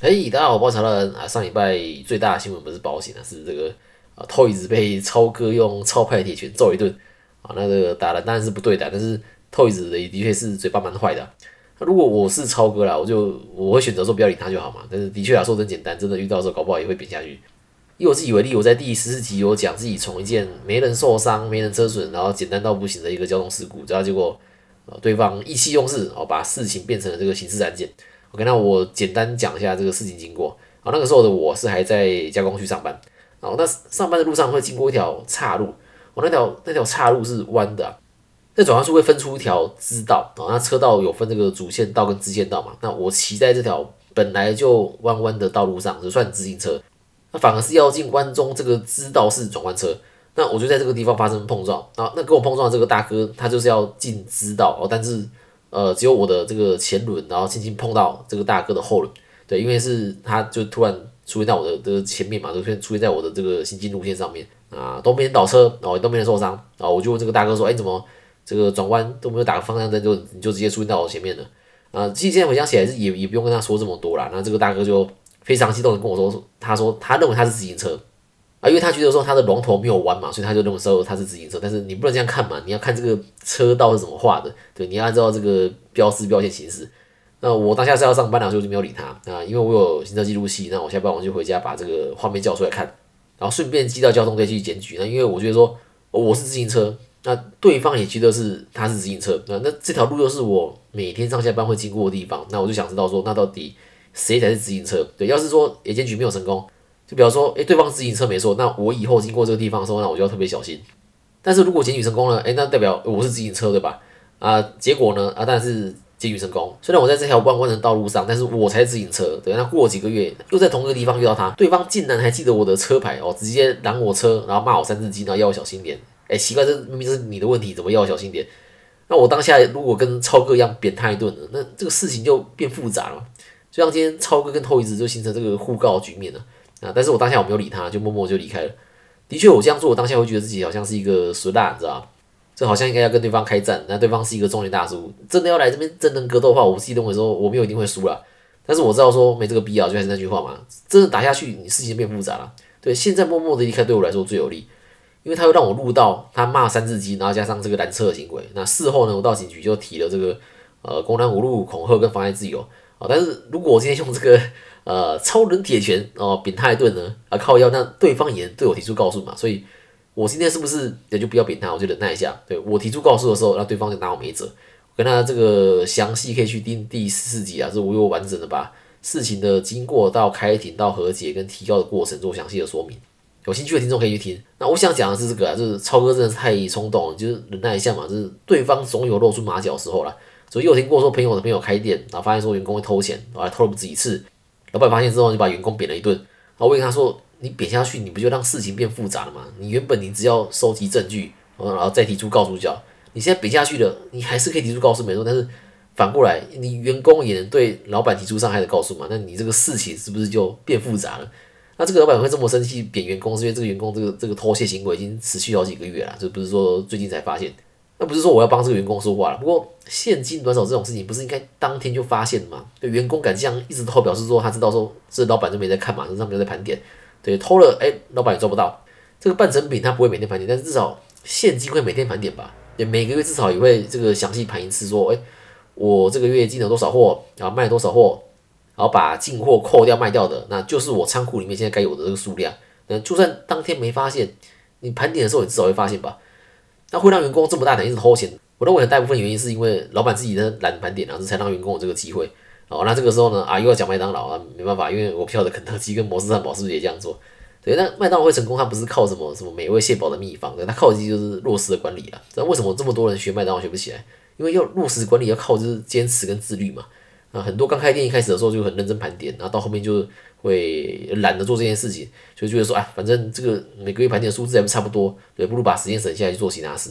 嘿，大家好，我包查人啊。上礼拜最大的新闻不是保险啊，是这个啊，Toys 被超哥用超派铁拳揍一顿啊。那个打人当然是不对的，但是 Toys 的的确是嘴巴蛮坏的。那如果我是超哥啦，我就我会选择说不要理他就好嘛。但是的确啊，说真简单，真的遇到时候搞不好也会扁下去。以我自己为例，我在第十四集有讲自己从一件没人受伤、没人车损，然后简单到不行的一个交通事故，然后结果呃对方意气用事哦，把事情变成了这个刑事案件。OK，那我简单讲一下这个事情经过。啊，那个时候的我是还在加工区上班。哦，那上班的路上会经过一条岔路。我那条那条岔路是弯的，在转弯处会分出一条支道。哦，那车道有分这个主线道跟支线道嘛。那我骑在这条本来就弯弯的道路上，就算自行车。那反而是要进弯中这个支道式转弯车。那我就在这个地方发生碰撞。啊，那跟我碰撞的这个大哥，他就是要进支道哦，但是。呃，只有我的这个前轮，然后轻轻碰到这个大哥的后轮，对，因为是他就突然出现在我的这个前面嘛，就出现出现在我的这个行进路线上面啊，都没人倒车，哦，都没人受伤，啊，我就问这个大哥说，哎，怎么这个转弯都没有打个方向灯，就你就直接出现在我前面了？啊，其实现在回想起来是也也不用跟他说这么多啦，那这个大哥就非常激动的跟我说，他说他认为他是自行车。啊，因为他觉得说他的龙头没有弯嘛，所以他就认为说他是自行车。但是你不能这样看嘛，你要看这个车道是怎么画的，对，你要按照这个标示标线行驶。那我当下是要上班了，所以就没有理他啊，因为我有行车记录器，那我下班我就回家把这个画面叫出来看，然后顺便寄到交通队去检举。那因为我觉得说我是自行车，那对方也觉得是他是自行车，那那这条路又是我每天上下班会经过的地方，那我就想知道说那到底谁才是自行车？对，要是说也检举没有成功。就比方说，诶，对方自行车没错，那我以后经过这个地方的时候，那我就要特别小心。但是如果检举成功了，诶，那代表我是自行车，对吧？啊，结果呢？啊，但是检举成功。虽然我在这条弯弯的道路上，但是我才是自行车。对，那过几个月又在同一个地方遇到他，对方竟然还记得我的车牌哦，直接拦我车，然后骂我三字经，然后要我小心点。诶，奇怪，这明明是你的问题，怎么要我小心点？那我当下如果跟超哥一样扁他一顿呢，那这个事情就变复杂了。就像今天超哥跟透一子就形成这个互告局面了。啊！但是我当下我没有理他，就默默就离开了。的确，我这样做，我当下会觉得自己好像是一个俗辣，你知道吧这好像应该要跟对方开战。那对方是一个中年大叔，真的要来这边真人格斗的话，我自己认为说我没有一定会输了。但是我知道说没这个必要，就还是那句话嘛，真的打下去，你事情变复杂了。对，现在默默的离开对我来说最有利，因为他会让我录到他骂三字经，然后加上这个拦车的行为。那事后呢，我到警局就提了这个呃公然侮辱、恐吓跟妨碍自由啊。但是如果我今天用这个。呃，超人铁拳哦，扁他一顿呢啊，靠腰，那对方也对我提出告诉嘛，所以我今天是不是也就不要扁他，我就忍耐一下。对我提出告诉的时候，那对方就拿我没辙。跟他这个详细可以去听第四集啊，是我有完整的把事情的经过到开庭到和解跟提高的过程做详细的说明。有兴趣的听众可以去听。那我想讲的是这个啊，就是超哥真的是太冲动了，就是忍耐一下嘛，就是对方总有露出马脚的时候了。所以有听过说朋友的朋友开店，然后发现说员工会偷钱，然后偷了不止一次。老板发现之后，就把员工扁了一顿。然后问他说：“你扁下去，你不就让事情变复杂了吗？你原本你只要收集证据，然后再提出告诉状。你现在扁下去了，你还是可以提出告诉没错。但是反过来，你员工也能对老板提出伤害的告诉嘛？那你这个事情是不是就变复杂了？那这个老板会这么生气扁员工，是因为这个员工这个这个偷窃行为已经持续好几个月了，就不是说最近才发现。”那不是说我要帮这个员工说话了，不过现金转手这种事情不是应该当天就发现的吗？对，员工敢这样一直偷，表示说他知道说这老板就没在看嘛，身上没有在盘点。对，偷了，哎，老板也抓不到。这个半成品他不会每天盘点，但是至少现金会每天盘点吧？对，每个月至少也会这个详细盘一次，说，哎，我这个月进了多少货，然后卖了多少货，然后把进货扣掉卖掉的，那就是我仓库里面现在该有的这个数量。那就算当天没发现，你盘点的时候你至少会发现吧？那会让员工这么大胆一直偷钱，我认为很大部分原因是因为老板自己的懒盘点啊，这才让员工有这个机会。哦，那这个时候呢，啊又要讲麦当劳啊，没办法，因为我票的肯德基跟摩斯汉堡是不是也这样做？对，那麦当劳会成功，它不是靠什么什么美味蟹堡的秘方，对，它靠的就是落实的管理啊。那为什么这么多人学麦当劳学不起来？因为要落实管理，要靠就是坚持跟自律嘛。啊，很多刚开店一开始的时候就很认真盘点，然后到后面就会懒得做这件事情，就觉得说，哎，反正这个每个月盘点的数字还不差不多，对，不如把时间省下来去做其他事。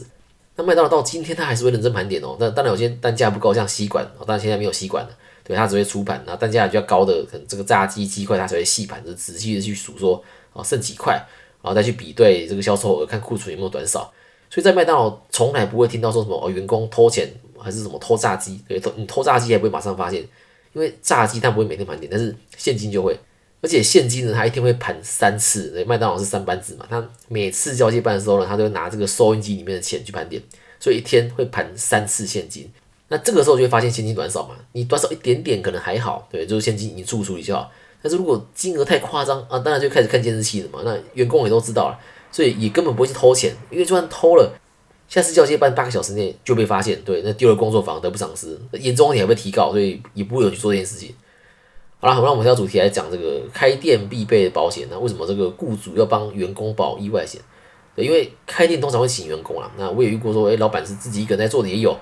那麦当劳到今天他还是会认真盘点哦，那当然有些单价不高，像吸管，哦，但现在没有吸管了，对，它只会出盘，然后单价比较高的，可能这个炸鸡鸡块它才会细盘，就仔细的去数说，哦，剩几块，然后再去比对这个销售额，看库存有没有短少。所以在麦当劳从来不会听到说什么哦员工偷钱。还是什么偷炸鸡？对，偷你偷炸鸡也不会马上发现，因为炸鸡它不会每天盘点，但是现金就会，而且现金呢，它一天会盘三次。对，麦当劳是三班制嘛，它每次交接班的时候呢，它都会拿这个收音机里面的钱去盘点，所以一天会盘三次现金。那这个时候就会发现现金短少嘛，你短少一点点可能还好，对，就是现金你处处理就好。但是如果金额太夸张啊，当然就开始看监视器了嘛。那员工也都知道了，所以也根本不会去偷钱，因为就算偷了，下次交接班八个小时内就被发现，对，那丢了工作坊得不偿失，严重一点还被提告，所以也不会有去做这件事情。好了，好那我们下主题来讲这个开店必备的保险。那为什么这个雇主要帮员工保意外险？因为开店通常会请员工啦。那我也遇过说，哎，老板是自己一个人在做的也有。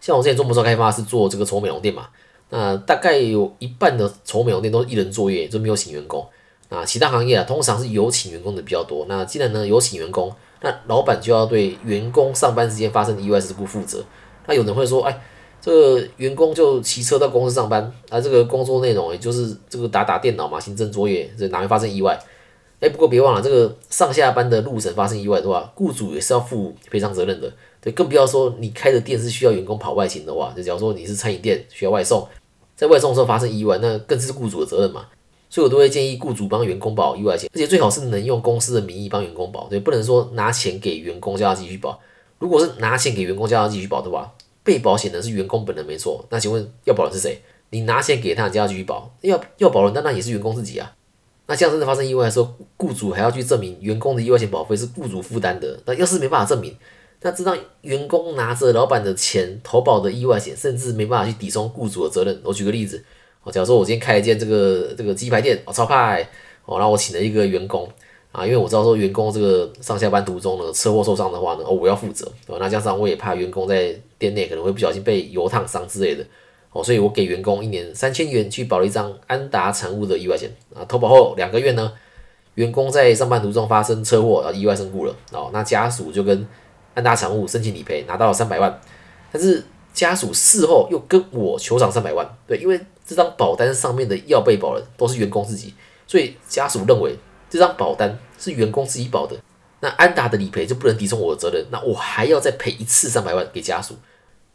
像我之前做模式开发是做这个宠物美容店嘛。那大概有一半的宠物美容店都是一人作业，就没有请员工。那其他行业啊，通常是有请员工的比较多。那既然呢有请员工，那老板就要对员工上班时间发生的意外事故负责。那有人会说，哎，这个员工就骑车到公司上班，啊，这个工作内容也就是这个打打电脑嘛，行政作业，这哪会发生意外？哎，不过别忘了，这个上下班的路程发生意外的话，雇主也是要负赔偿责任的。对，更不要说你开的店是需要员工跑外勤的话，就假如说你是餐饮店需要外送。在外送的时候发生意外，那更是雇主的责任嘛，所以我都会建议雇主帮员工保意外险，而且最好是能用公司的名义帮员工保，对，不能说拿钱给员工叫他继续保。如果是拿钱给员工叫他继续保的话，被保险的是员工本人没错，那请问要保人是谁？你拿钱给他叫他继续保，要要保人当然也是员工自己啊。那这样真的发生意外的时候，雇主还要去证明员工的意外险保费是雇主负担的，那要是没办法证明。那这让员工拿着老板的钱投保的意外险，甚至没办法去抵充雇主的责任。我举个例子，假如说我今天开了一间这个这个鸡排店，哦，超派，哦，然后我请了一个员工，啊，因为我知道说员工这个上下班途中呢，车祸受伤的话呢，哦，我要负责，哦？那加上我也怕员工在店内可能会不小心被油烫伤之类的，哦，所以我给员工一年三千元去保了一张安达产物的意外险，啊，投保后两个月呢，员工在上班途中发生车祸，啊，意外身故了，哦，那家属就跟安达产物申请理赔拿到了三百万，但是家属事后又跟我求偿三百万，对，因为这张保单上面的要被保人都是员工自己，所以家属认为这张保单是员工自己保的，那安达的理赔就不能抵充我的责任，那我还要再赔一次三百万给家属，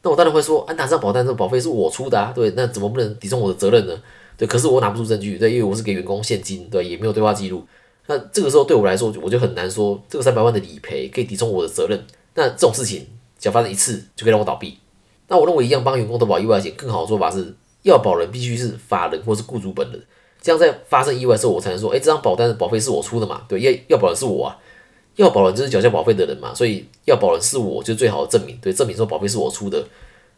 那我当然会说安达这张保单这保费是我出的啊，对，那怎么不能抵充我的责任呢？对，可是我拿不出证据，对，因为我是给员工现金，对，也没有对话记录，那这个时候对我来说我就很难说这个三百万的理赔可以抵充我的责任。那这种事情只要发生一次就可以让我倒闭。那我认为一样帮员工投保意外险更好的做法是，要保人必须是法人或是雇主本人，这样在发生意外的时候，我才能说，哎，这张保单的保费是我出的嘛？对，要要保人是我啊，要保人就是缴交保费的人嘛，所以要保人是我，就是最好的证明，对，证明说保费是我出的。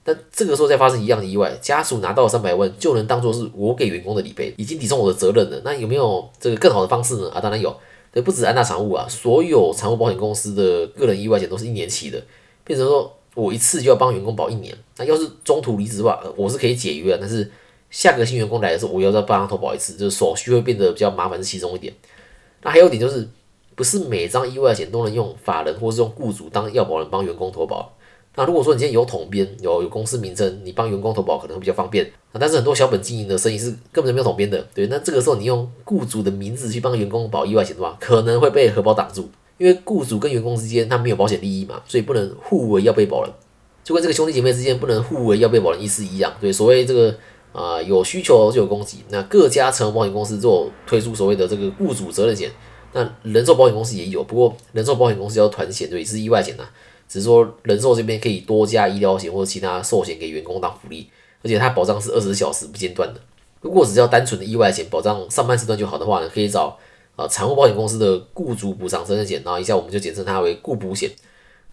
但这个时候再发生一样的意外，家属拿到三百万就能当做是我给员工的理赔，已经抵充我的责任了。那有没有这个更好的方式呢？啊，当然有。对，不止安大产物啊，所有产物保险公司的个人意外险都是一年期的，变成说我一次就要帮员工保一年。那要是中途离职的话，我是可以解约，但是下个新员工来的时候，我要再帮他投保一次，就是手续会变得比较麻烦，是其中一点。那还有一点就是，不是每张意外险都能用法人或是用雇主当要保人帮员工投保。那如果说你今天有统编，有有公司名称，你帮员工投保可能会比较方便啊。但是很多小本经营的生意是根本就没有统编的，对。那这个时候你用雇主的名字去帮员工保意外险的话，可能会被荷包挡住，因为雇主跟员工之间他没有保险利益嘛，所以不能互为要被保人，就跟这个兄弟姐妹之间不能互为要被保人意思一样。对，所谓这个啊有需求就有供给，那各家成保险公司做推出所谓的这个雇主责任险，那人寿保险公司也有，不过人寿保险公司叫团险，对，是意外险呐。只是说人寿这边可以多加医疗险或者其他寿险给员工当福利，而且它保障是二十四小时不间断的。如果只要单纯的意外险保障上半时段就好的话呢，可以找啊产物保险公司的雇主补偿责任险，然后一下我们就简称它为雇补险。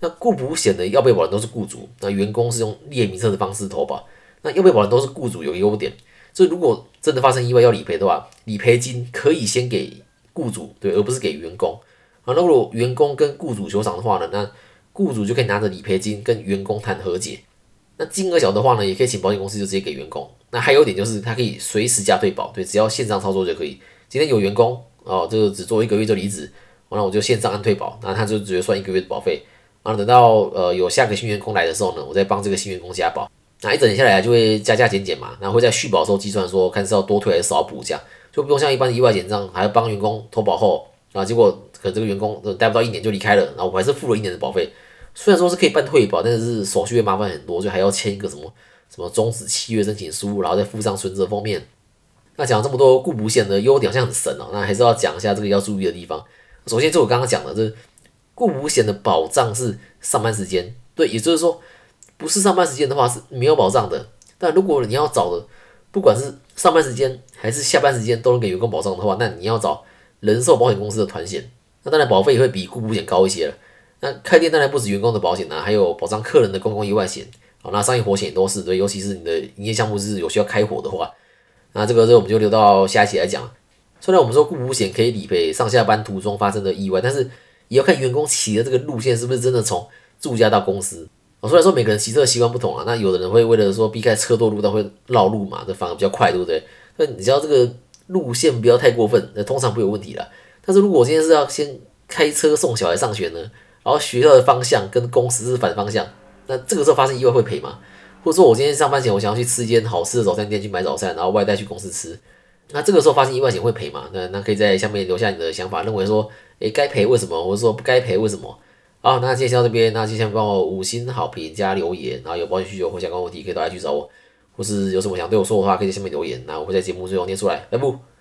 那雇补险的要被保人都是雇主，那员工是用列名册的方式投保。那要被保人都是雇主有优点，所以如果真的发生意外要理赔的话，理赔金可以先给雇主，对，而不是给员工。啊，那如果员工跟雇主求偿的话呢，那雇主就可以拿着理赔金跟员工谈和解，那金额小的话呢，也可以请保险公司就直接给员工。那还有一点就是，他可以随时加退保，对，只要线上操作就可以。今天有员工哦，这个只做一个月就离职，完了我就线上按退保，那他就直接算一个月的保费。然后等到呃有下个新员工来的时候呢，我再帮这个新员工加保。那一整下来就会加加减减嘛，然后会在续保的时候计算说，看是要多退还是少补这样，就不用像一般的意外险这样，还要帮员工投保后啊，结果可能这个员工待不到一年就离开了，然后我还是付了一年的保费。虽然说是可以办退保，但是手续会麻烦很多，就还要签一个什么什么终止契约申请书，然后再附上存折封面。那讲这么多固补险的优点好像很神哦，那还是要讲一下这个要注意的地方。首先就我刚刚讲的，这固补险的保障是上班时间，对，也就是说不是上班时间的话是没有保障的。但如果你要找的，不管是上班时间还是下班时间都能给员工保障的话，那你要找人寿保险公司的团险，那当然保费也会比固补险高一些了。那开店当然不止员工的保险啊，还有保障客人的公共意外险，好，那商业火险也都是对，尤其是你的营业项目是有需要开火的话，那这个这我们就留到下一期来讲。虽然我们说雇补险可以理赔上下班途中发生的意外，但是也要看员工骑的这个路线是不是真的从住家到公司。我，虽然说每个人骑车的习惯不同啊，那有的人会为了说避开车多路段会绕路嘛，这反而比较快，对不对？那你知道这个路线不要太过分，那通常不有问题了。但是如果我今天是要先开车送小孩上学呢？然后学校的方向跟公司是反方向，那这个时候发生意外会赔吗？或者说我今天上班前我想要去吃一间好吃的早餐店去买早餐，然后外带去公司吃，那这个时候发生意外险会赔吗？那那可以在下面留下你的想法，认为说，诶该赔为什么，或者说不该赔为什么？好，那今天先到这边，那接下帮我五星好评加留言，然后有保险需求或相关问题可以大家去找我，或是有什么想对我说的话，可以在下面留言，那我会在节目最后念出来，拜拜。